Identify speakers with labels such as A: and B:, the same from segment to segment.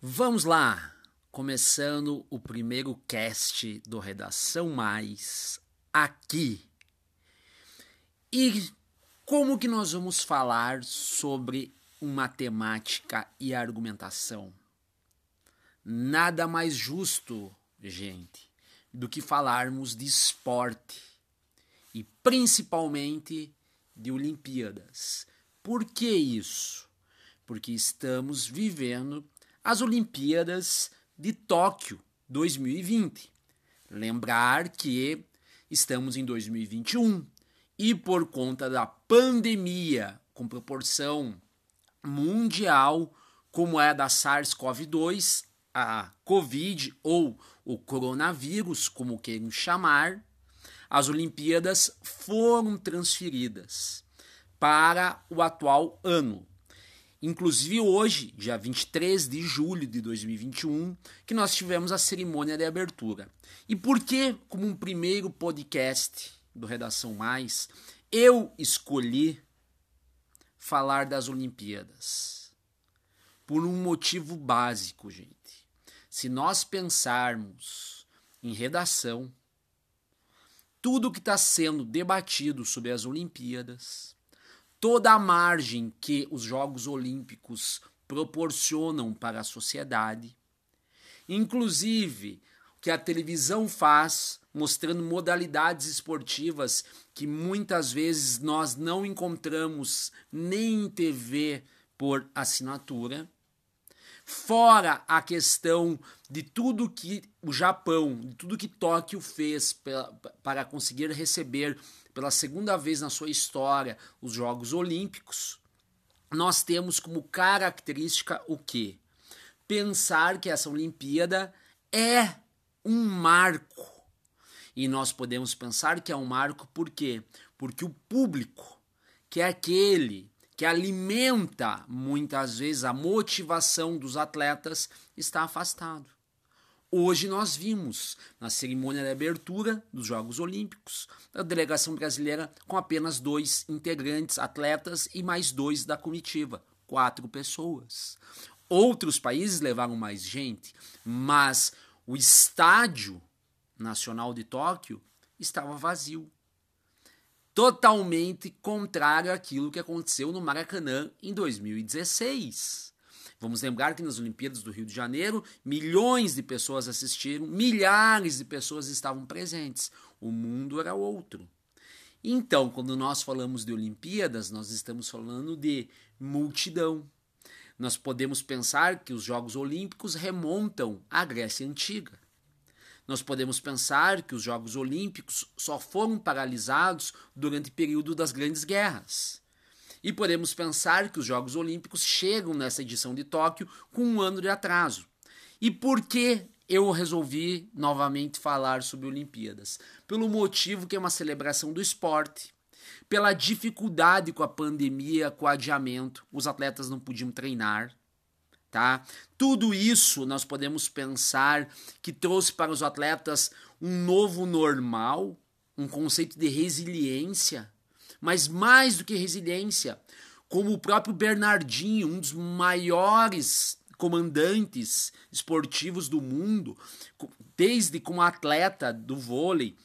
A: Vamos lá, começando o primeiro cast do Redação Mais aqui. E como que nós vamos falar sobre matemática e argumentação? Nada mais justo, gente, do que falarmos de esporte e principalmente de Olimpíadas. Por que isso? Porque estamos vivendo as Olimpíadas de Tóquio 2020. Lembrar que estamos em 2021 e por conta da pandemia com proporção mundial, como é a da SARS-CoV-2, a Covid ou o coronavírus, como queiram chamar, as Olimpíadas foram transferidas para o atual ano, Inclusive hoje, dia 23 de julho de 2021, que nós tivemos a cerimônia de abertura. E por que, como um primeiro podcast do Redação Mais, eu escolhi falar das Olimpíadas? Por um motivo básico, gente. Se nós pensarmos em redação, tudo que está sendo debatido sobre as Olimpíadas, toda a margem que os Jogos Olímpicos proporcionam para a sociedade, inclusive o que a televisão faz, mostrando modalidades esportivas que muitas vezes nós não encontramos nem em TV por assinatura. Fora a questão de tudo que o Japão, de tudo que Tóquio fez para conseguir receber pela segunda vez na sua história os Jogos Olímpicos, nós temos como característica o quê? Pensar que essa Olimpíada é um marco. E nós podemos pensar que é um marco por quê? Porque o público, que é aquele que alimenta muitas vezes a motivação dos atletas, está afastado. Hoje nós vimos, na cerimônia de abertura dos Jogos Olímpicos, a delegação brasileira com apenas dois integrantes, atletas e mais dois da comitiva, quatro pessoas. Outros países levaram mais gente, mas o estádio nacional de Tóquio estava vazio. Totalmente contrário àquilo que aconteceu no Maracanã em 2016. Vamos lembrar que nas Olimpíadas do Rio de Janeiro, milhões de pessoas assistiram, milhares de pessoas estavam presentes. O mundo era outro. Então, quando nós falamos de Olimpíadas, nós estamos falando de multidão. Nós podemos pensar que os Jogos Olímpicos remontam à Grécia Antiga. Nós podemos pensar que os Jogos Olímpicos só foram paralisados durante o período das grandes guerras. E podemos pensar que os Jogos Olímpicos chegam nessa edição de Tóquio com um ano de atraso. E por que eu resolvi novamente falar sobre Olimpíadas? Pelo motivo que é uma celebração do esporte. Pela dificuldade com a pandemia, com o adiamento, os atletas não podiam treinar, tá? Tudo isso nós podemos pensar que trouxe para os atletas um novo normal, um conceito de resiliência, mas mais do que resiliência, como o próprio Bernardinho, um dos maiores comandantes esportivos do mundo, desde como atleta do vôlei,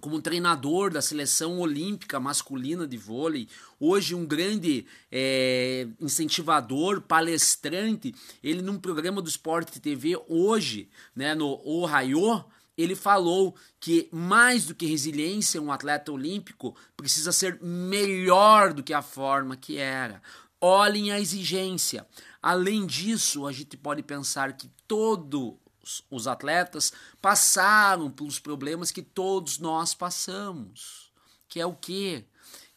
A: como treinador da seleção olímpica masculina de vôlei, hoje um grande é, incentivador, palestrante, ele num programa do Esporte TV hoje, né, no Ohio, ele falou que mais do que resiliência, um atleta olímpico precisa ser melhor do que a forma que era. Olhem a exigência. Além disso, a gente pode pensar que todos os atletas passaram pelos problemas que todos nós passamos. Que é o quê?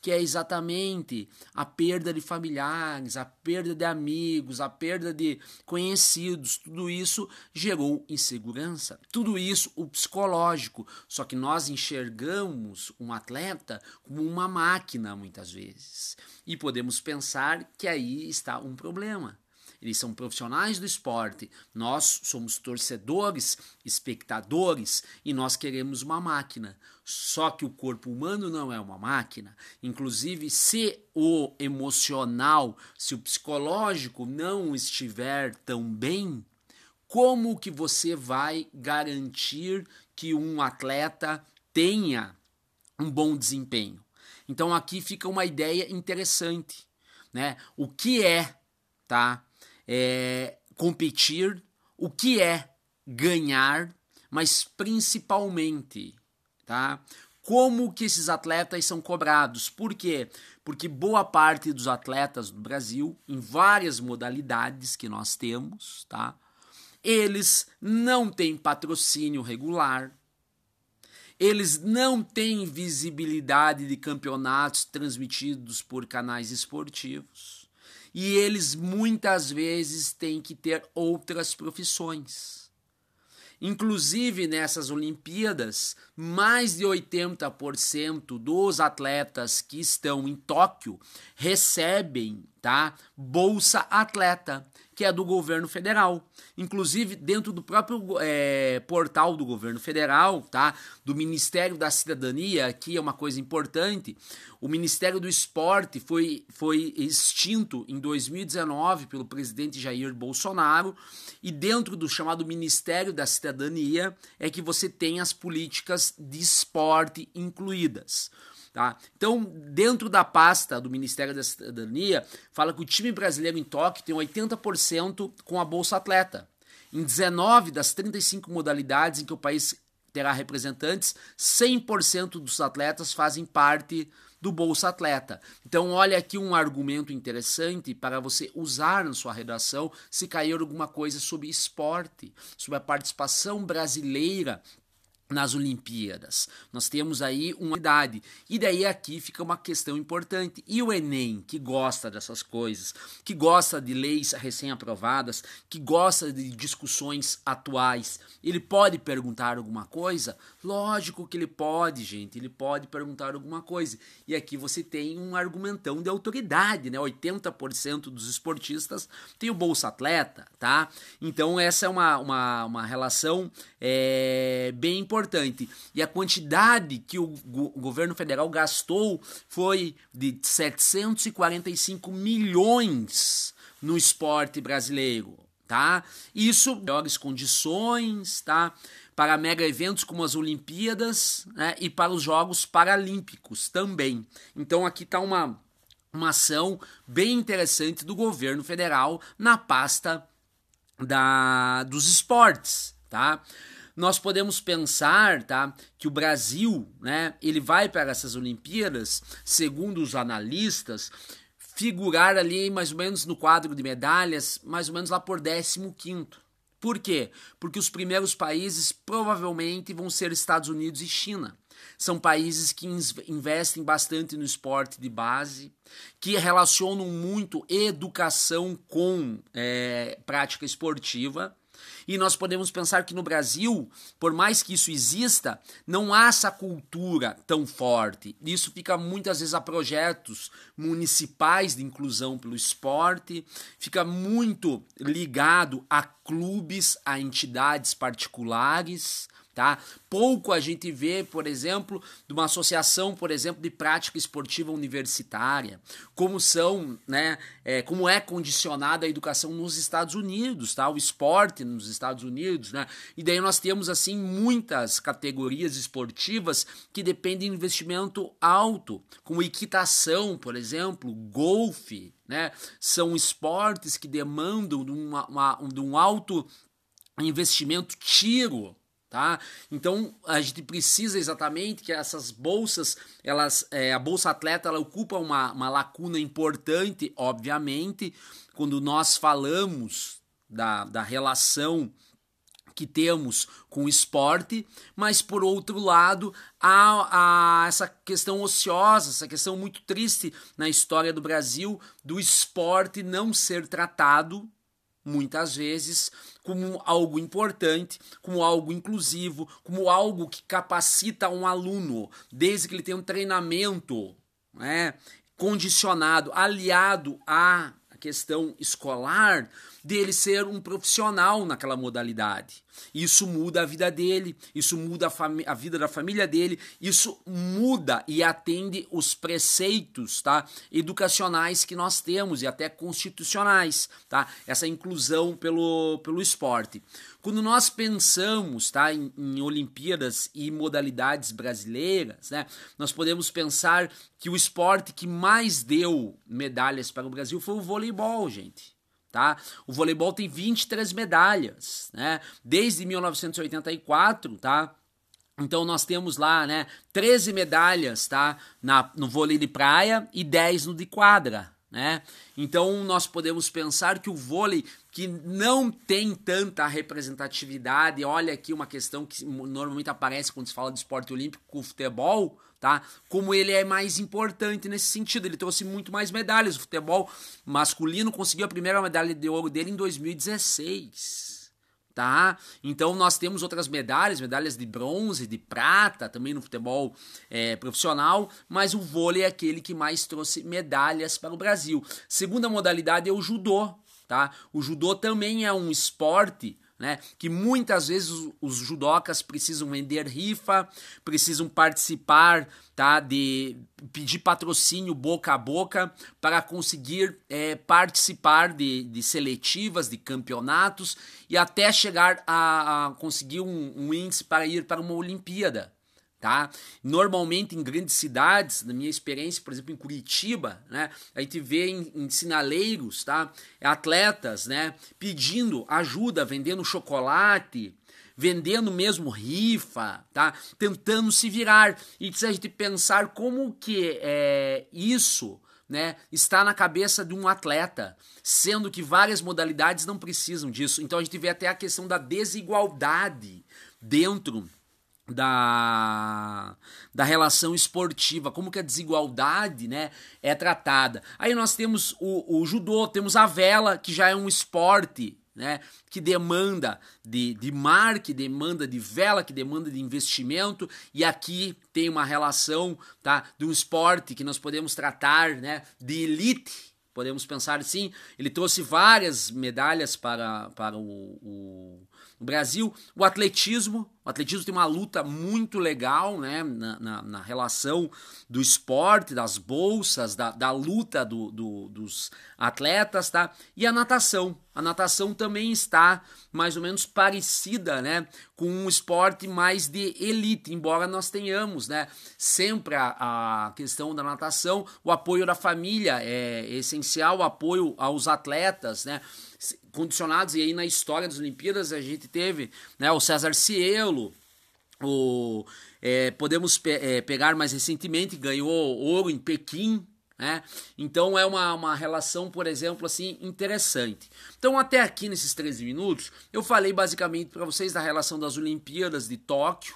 A: que é exatamente a perda de familiares, a perda de amigos, a perda de conhecidos, tudo isso gerou insegurança. Tudo isso o psicológico. Só que nós enxergamos um atleta como uma máquina muitas vezes. E podemos pensar que aí está um problema. Eles são profissionais do esporte, nós somos torcedores, espectadores e nós queremos uma máquina. Só que o corpo humano não é uma máquina. Inclusive, se o emocional, se o psicológico não estiver tão bem, como que você vai garantir que um atleta tenha um bom desempenho? Então aqui fica uma ideia interessante, né? O que é, tá? É, competir, o que é ganhar, mas principalmente, tá? Como que esses atletas são cobrados? Por quê? Porque boa parte dos atletas do Brasil, em várias modalidades que nós temos, tá? Eles não têm patrocínio regular, eles não têm visibilidade de campeonatos transmitidos por canais esportivos e eles muitas vezes têm que ter outras profissões. Inclusive nessas Olimpíadas, mais de 80% dos atletas que estão em Tóquio recebem, tá? Bolsa Atleta, que é do governo federal. Inclusive dentro do próprio é, portal do governo federal, tá? Do Ministério da Cidadania, aqui é uma coisa importante. O Ministério do Esporte foi, foi extinto em 2019 pelo presidente Jair Bolsonaro e dentro do chamado Ministério da Cidadania é que você tem as políticas de esporte incluídas. Tá? Então, dentro da pasta do Ministério da Cidadania, fala que o time brasileiro em Tóquio tem 80% com a Bolsa Atleta. Em 19 das 35 modalidades em que o país terá representantes, 100% dos atletas fazem parte do Bolsa Atleta. Então, olha aqui um argumento interessante para você usar na sua redação se cair alguma coisa sobre esporte, sobre a participação brasileira nas Olimpíadas. Nós temos aí uma idade. E daí aqui fica uma questão importante. E o Enem, que gosta dessas coisas, que gosta de leis recém-aprovadas, que gosta de discussões atuais, ele pode perguntar alguma coisa? Lógico que ele pode, gente. Ele pode perguntar alguma coisa. E aqui você tem um argumentão de autoridade, né? 80% dos esportistas tem o Bolsa Atleta, tá? Então essa é uma, uma, uma relação é, bem importante importante. E a quantidade que o, go o governo federal gastou foi de 745 milhões no esporte brasileiro, tá? Isso melhores condições, tá? Para mega eventos como as Olimpíadas, né? E para os Jogos Paralímpicos também. Então aqui está uma uma ação bem interessante do governo federal na pasta da dos esportes, tá? Nós podemos pensar, tá, que o Brasil, né, ele vai para essas Olimpíadas, segundo os analistas, figurar ali mais ou menos no quadro de medalhas, mais ou menos lá por 15º. Por quê? Porque os primeiros países provavelmente vão ser Estados Unidos e China. São países que investem bastante no esporte de base, que relacionam muito educação com é, prática esportiva. E nós podemos pensar que no Brasil, por mais que isso exista, não há essa cultura tão forte. Isso fica muitas vezes a projetos municipais de inclusão pelo esporte, fica muito ligado a clubes, a entidades particulares tá? Pouco a gente vê, por exemplo, de uma associação, por exemplo, de prática esportiva universitária, como são, né, é, como é condicionada a educação nos Estados Unidos, tá? O esporte nos Estados Unidos, né? E daí nós temos assim muitas categorias esportivas que dependem de investimento alto, como equitação, por exemplo, golfe, né? São esportes que demandam de, uma, uma, de um alto investimento tiro, tá? Então a gente precisa exatamente que essas bolsas, elas, é, a bolsa atleta, ela ocupa uma, uma lacuna importante, obviamente, quando nós falamos da, da relação que temos com o esporte, mas por outro lado há, há, essa questão ociosa, essa questão muito triste na história do Brasil do esporte não ser tratado muitas vezes como algo importante, como algo inclusivo, como algo que capacita um aluno, desde que ele tenha um treinamento né, condicionado, aliado a questão escolar dele ser um profissional naquela modalidade. Isso muda a vida dele, isso muda a, a, vida da família dele, isso muda e atende os preceitos tá, educacionais que nós temos e até constitucionais, tá? essa inclusão pelo, pelo esporte. Quando nós pensamos tá, em, em Olimpíadas e modalidades brasileiras, né, nós podemos pensar que o esporte que mais deu medalhas para o Brasil foi o voleibol, gente tá? O voleibol tem 23 medalhas, né? Desde 1984, tá? Então nós temos lá, né, 13 medalhas, tá? Na, no vôlei de praia e 10 no de quadra, né? Então nós podemos pensar que o vôlei que não tem tanta representatividade, olha aqui uma questão que normalmente aparece quando se fala de esporte olímpico o futebol, tá? Como ele é mais importante nesse sentido, ele trouxe muito mais medalhas. O futebol masculino conseguiu a primeira medalha de ouro dele em 2016. Tá? Então nós temos outras medalhas, medalhas de bronze, de prata, também no futebol é, profissional, mas o vôlei é aquele que mais trouxe medalhas para o Brasil. Segunda modalidade é o judô, tá? O judô também é um esporte né? Que muitas vezes os, judocas precisam vender rifa, precisam participar, tá? De pedir patrocínio boca a boca para conseguir é, participar de, de seletivas, de campeonatos e até chegar a, a conseguir um, um índice para ir para uma Olimpíada tá? Normalmente em grandes cidades, na minha experiência, por exemplo, em Curitiba, né, a gente vê em, em sinaleiros, tá? Atletas, né, pedindo ajuda, vendendo chocolate, vendendo mesmo rifa, tá? Tentando se virar. E se a gente pensar como que é isso, né, está na cabeça de um atleta, sendo que várias modalidades não precisam disso. Então a gente vê até a questão da desigualdade dentro da, da relação esportiva, como que a desigualdade né, é tratada. Aí nós temos o, o judô, temos a vela, que já é um esporte né, que demanda de, de mar, que demanda de vela, que demanda de investimento, e aqui tem uma relação tá, de um esporte que nós podemos tratar né, de elite, podemos pensar assim. Ele trouxe várias medalhas para, para o, o no Brasil, o atletismo, o atletismo tem uma luta muito legal né, na, na, na relação do esporte, das bolsas, da, da luta do, do, dos atletas, tá? E a natação. A natação também está mais ou menos parecida né, com um esporte mais de elite, embora nós tenhamos né, sempre a, a questão da natação, o apoio da família é essencial, o apoio aos atletas, né? Condicionados, e aí na história das Olimpíadas a gente teve né, o César Cielo, o, é, podemos pe é, pegar mais recentemente, ganhou ouro em Pequim, né? Então é uma, uma relação, por exemplo, assim, interessante. Então, até aqui nesses 13 minutos, eu falei basicamente para vocês da relação das Olimpíadas de Tóquio,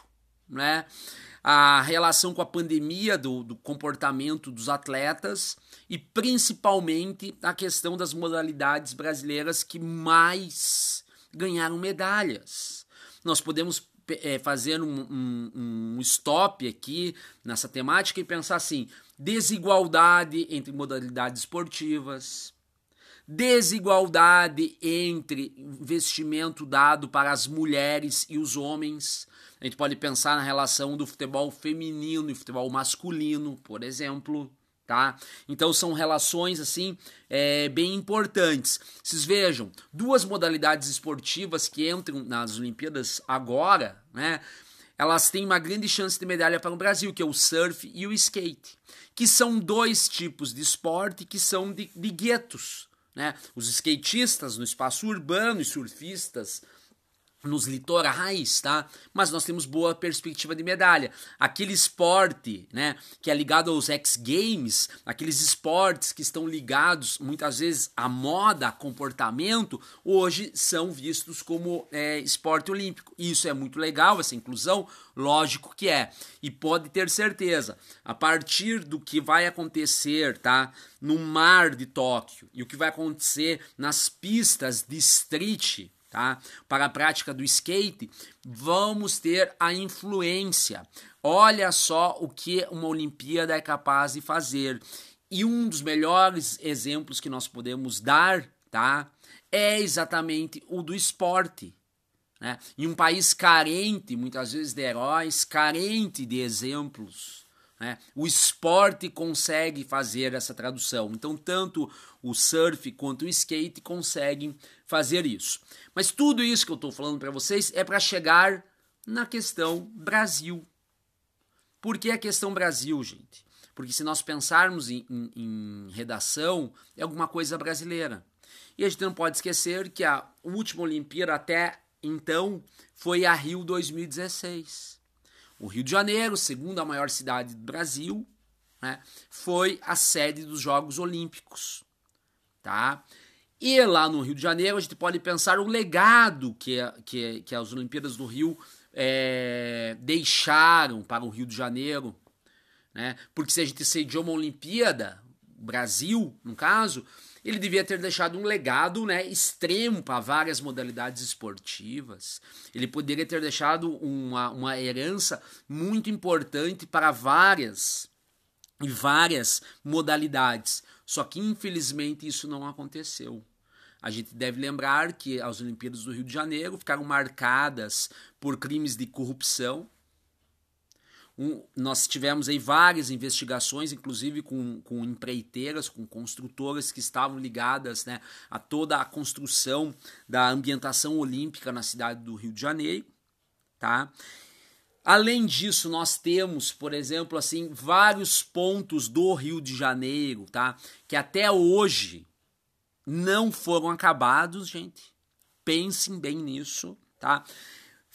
A: né? A relação com a pandemia do, do comportamento dos atletas e principalmente a questão das modalidades brasileiras que mais ganharam medalhas. Nós podemos é, fazer um, um, um, stop aqui nessa temática e pensar assim: desigualdade entre modalidades esportivas, desigualdade entre investimento dado para as mulheres e os homens. A gente pode pensar na relação do futebol feminino e futebol masculino, por exemplo. Tá? Então são relações assim é, bem importantes. Vocês vejam, duas modalidades esportivas que entram nas Olimpíadas agora, né? Elas têm uma grande chance de medalha para o Brasil, que é o surf e o skate, que são dois tipos de esporte que são de, de guetos. Né? Os skatistas no espaço urbano e surfistas nos litorais, tá? Mas nós temos boa perspectiva de medalha. Aquele esporte, né, que é ligado aos X Games, aqueles esportes que estão ligados muitas vezes à moda, a comportamento, hoje são vistos como é, esporte olímpico. Isso é muito legal, essa inclusão, lógico que é. E pode ter certeza, a partir do que vai acontecer, tá, no mar de Tóquio e o que vai acontecer nas pistas de street tá? Para a prática do skate, vamos ter a influência. Olha só o que uma Olimpíada é capaz de fazer. E um dos melhores exemplos que nós podemos dar, tá? É exatamente o do esporte. Né? Em um país carente, muitas vezes, de heróis, carente de exemplos, né? o esporte consegue fazer essa tradução. Então, tanto o surf quanto o skate conseguem fazer isso. Mas tudo isso que eu estou falando para vocês é para chegar na questão Brasil. Por que a questão Brasil, gente? Porque se nós pensarmos em, em, em, redação, é alguma coisa brasileira. E a gente não pode esquecer que a última Olimpíada até então foi a Rio 2016. O Rio de Janeiro, segunda maior cidade do Brasil, né, foi a sede dos Jogos Olímpicos. Tá? E lá no Rio de Janeiro a gente pode pensar o legado que, que, que as Olimpíadas do Rio é, deixaram para o Rio de Janeiro. Né? Porque se a gente sediou uma Olimpíada, Brasil, no caso, ele devia ter deixado um legado né, extremo para várias modalidades esportivas. Ele poderia ter deixado uma, uma herança muito importante para várias e várias modalidades. Só que infelizmente isso não aconteceu. A gente deve lembrar que as Olimpíadas do Rio de Janeiro ficaram marcadas por crimes de corrupção. Um, nós tivemos aí várias investigações, inclusive com, com empreiteiras, com construtoras que estavam ligadas né, a toda a construção da ambientação olímpica na cidade do Rio de Janeiro. Tá? Além disso, nós temos, por exemplo, assim, vários pontos do Rio de Janeiro, tá? Que até hoje não foram acabados, gente. Pensem bem nisso, tá?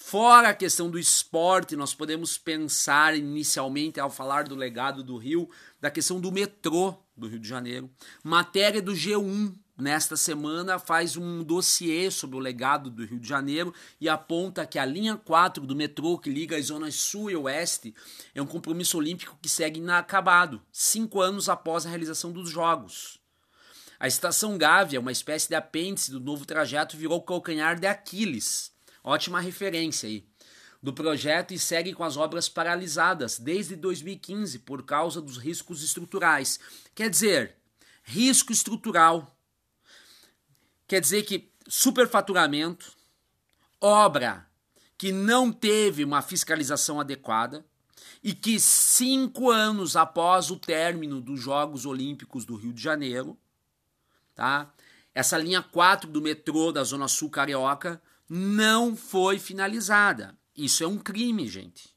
A: Fora a questão do esporte, nós podemos pensar inicialmente, ao falar do legado do Rio, da questão do metrô do Rio de Janeiro. Matéria do G1 nesta semana faz um dossiê sobre o legado do Rio de Janeiro e aponta que a linha 4 do metrô que liga as zonas sul e oeste é um compromisso olímpico que segue inacabado, cinco anos após a realização dos Jogos. A estação Gávea, uma espécie de apêndice do novo trajeto, virou calcanhar de Aquiles. Ótima referência aí. Do projeto e segue com as obras paralisadas desde 2015 por causa dos riscos estruturais. Quer dizer, risco estrutural. Quer dizer que superfaturamento, obra que não teve uma fiscalização adequada e que cinco anos após o término dos Jogos Olímpicos do Rio de Janeiro, tá? Essa linha 4 do metrô da Zona Sul Carioca não foi finalizada. Isso é um crime, gente.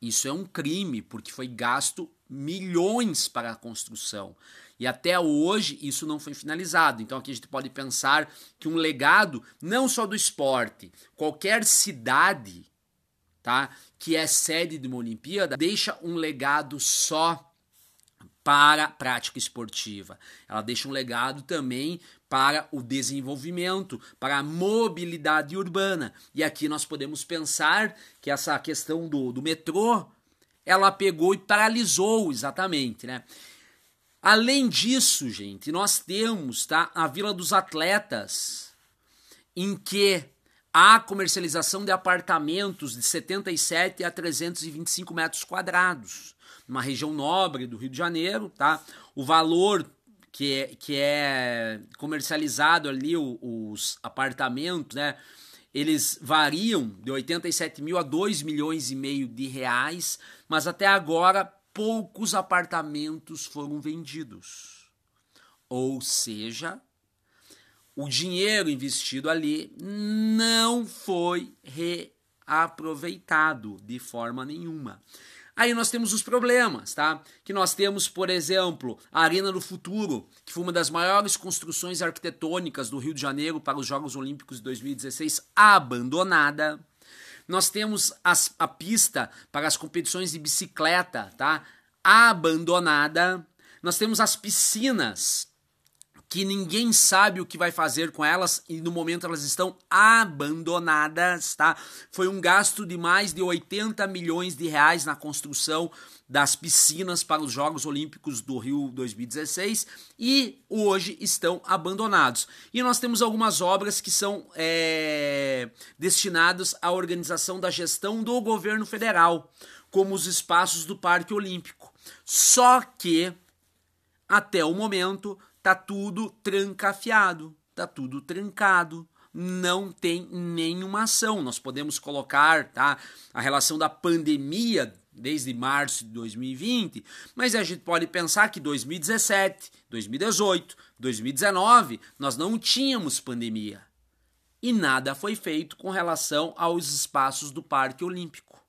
A: Isso é um crime, porque foi gasto milhões para a construção. E até hoje isso não foi finalizado. Então aqui a gente pode pensar que um legado, não só do esporte, qualquer cidade tá, que é sede de uma Olimpíada, deixa um legado só para a prática esportiva. Ela deixa um legado também para o desenvolvimento, para a mobilidade urbana. E aqui nós podemos pensar que essa questão do, do metrô, ela pegou e paralisou exatamente, né? Além disso, gente, nós temos tá, a Vila dos Atletas, em que há comercialização de apartamentos de 77 a 325 metros quadrados numa região nobre do Rio de Janeiro, tá? O valor que é, que é comercializado ali, os apartamentos, né? Eles variam de 87 mil a 2 milhões e meio de reais, mas até agora poucos apartamentos foram vendidos. Ou seja, o dinheiro investido ali não foi reaproveitado de forma nenhuma. Aí nós temos os problemas, tá? Que nós temos, por exemplo, a Arena do Futuro, que foi uma das maiores construções arquitetônicas do Rio de Janeiro para os Jogos Olímpicos de 2016, abandonada. Nós temos as, a pista para as competições de bicicleta, tá? Abandonada. Nós temos as piscinas que ninguém sabe o que vai fazer com elas e no momento elas estão abandonadas, tá? Foi um gasto de mais de 80 milhões de reais na construção das piscinas para os Jogos Olímpicos do Rio 2016 e hoje estão abandonados. E nós temos algumas obras que são é, destinadas à organização da gestão do governo federal, como os espaços do Parque Olímpico. Só que até o momento tá tudo trancafiado, tá tudo trancado, não tem nenhuma ação. Nós podemos colocar tá, a relação da pandemia desde março de 2020, mas a gente pode pensar que 2017, 2018, 2019 nós não tínhamos pandemia e nada foi feito com relação aos espaços do Parque Olímpico.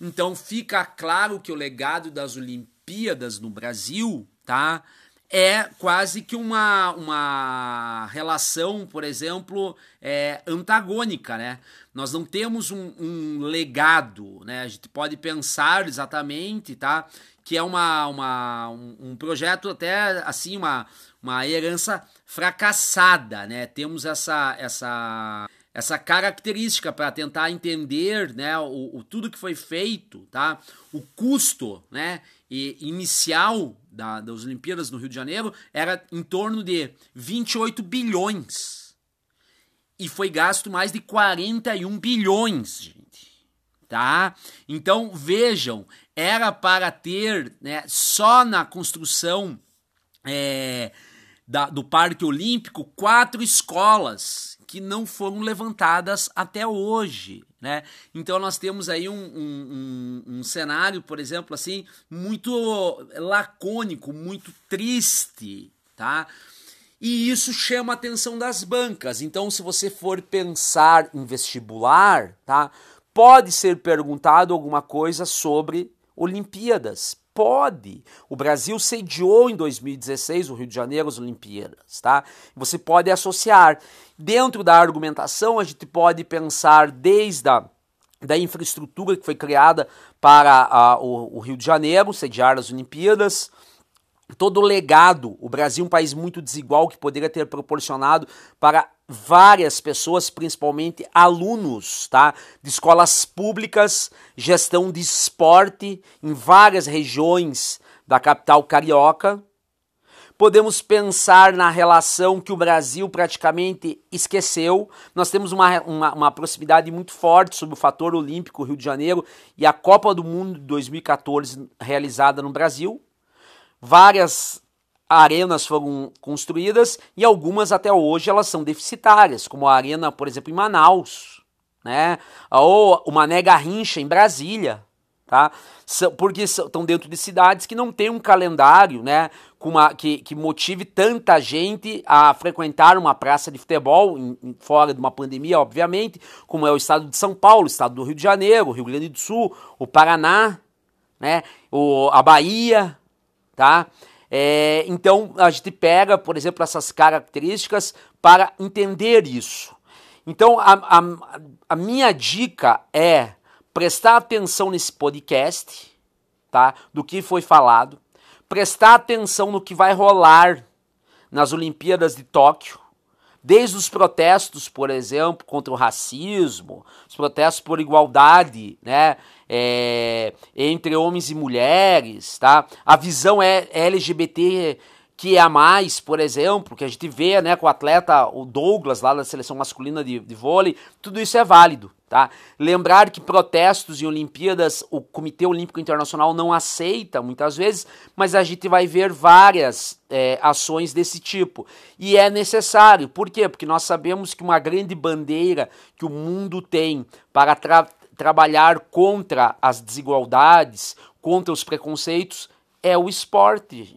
A: Então fica claro que o legado das Olimpíadas no Brasil, tá? É quase que uma, uma relação, por exemplo, é, antagônica, né? Nós não temos um, um legado, né? A gente pode pensar exatamente, tá? Que é uma, uma, um, um projeto até, assim, uma, uma herança fracassada, né? Temos essa, essa essa característica para tentar entender né, o, o, tudo que foi feito, tá? o custo né, e inicial da, das Olimpíadas no Rio de Janeiro era em torno de 28 bilhões. E foi gasto mais de 41 bilhões, gente. Tá? Então vejam, era para ter né, só na construção é, da, do Parque Olímpico quatro escolas que não foram levantadas até hoje. Né? Então nós temos aí um, um, um, um, cenário, por exemplo, assim, muito lacônico, muito triste, tá? E isso chama a atenção das bancas. Então, se você for pensar em vestibular, tá? Pode ser perguntado alguma coisa sobre Olimpíadas. Pode. O Brasil sediou em 2016 o Rio de Janeiro as Olimpíadas, tá? Você pode associar. Dentro da argumentação, a gente pode pensar desde a da infraestrutura que foi criada para a, o, o Rio de Janeiro sediar as Olimpíadas, todo o legado, o Brasil é um país muito desigual que poderia ter proporcionado para várias pessoas, principalmente alunos, tá? De escolas públicas, gestão de esporte em várias regiões da capital carioca. Podemos pensar na relação que o Brasil praticamente esqueceu. Nós temos uma, uma, uma proximidade muito forte sobre o fator olímpico Rio de Janeiro e a Copa do Mundo de 2014 realizada no Brasil. Várias arenas foram construídas e algumas até hoje elas são deficitárias, como a arena, por exemplo, em Manaus, né? Ou o Mané Garrincha em Brasília, tá? Porque estão dentro de cidades que não têm um calendário, né? Uma, que, que motive tanta gente a frequentar uma praça de futebol, em, em, fora de uma pandemia, obviamente, como é o estado de São Paulo, o estado do Rio de Janeiro, o Rio Grande do Sul, o Paraná, né? O, a Bahia, tá? É, então a gente pega, por exemplo, essas características para entender isso. Então a, a, a minha dica é prestar atenção nesse podcast, tá? Do que foi falado, prestar atenção no que vai rolar nas Olimpíadas de Tóquio, desde os protestos, por exemplo, contra o racismo, os protestos por igualdade, né? é, entre homens e mulheres, tá? A visão é LGBT que é a mais, por exemplo, que a gente vê, né, com o atleta, o Douglas, lá da seleção masculina de, de vôlei, tudo isso é válido, tá? Lembrar que protestos em Olimpíadas o Comitê Olímpico Internacional não aceita muitas vezes, mas a gente vai ver várias é, ações desse tipo. E é necessário, por quê? Porque nós sabemos que uma grande bandeira que o mundo tem para tratar trabalhar contra as desigualdades, contra os preconceitos, é o esporte.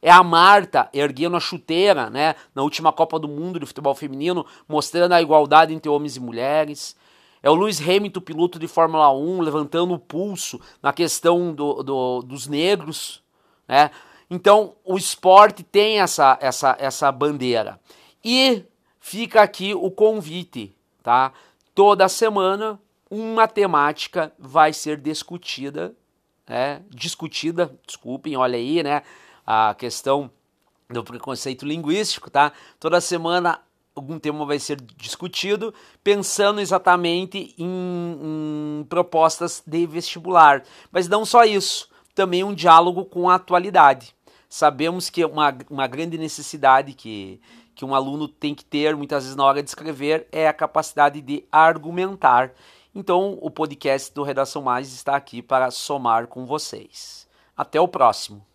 A: É a Marta erguendo a chuteira, né, na última Copa do Mundo de futebol feminino, mostrando a igualdade entre homens e mulheres. É o Lewis Hamilton, piloto de Fórmula 1, levantando o pulso na questão do, do, dos negros, né? Então, o esporte tem essa, essa, essa bandeira. E fica aqui o convite, tá? Toda semana uma temática vai ser discutida, né? discutida, desculpem, olha aí, né? A questão do preconceito linguístico, tá? Toda semana algum tema vai ser discutido, pensando exatamente em, em propostas de vestibular. Mas não só isso, também um diálogo com a atualidade. Sabemos que uma, uma grande necessidade que, que um aluno tem que ter, muitas vezes, na hora de escrever, é a capacidade de argumentar. Então, o podcast do Redação Mais está aqui para somar com vocês. Até o próximo.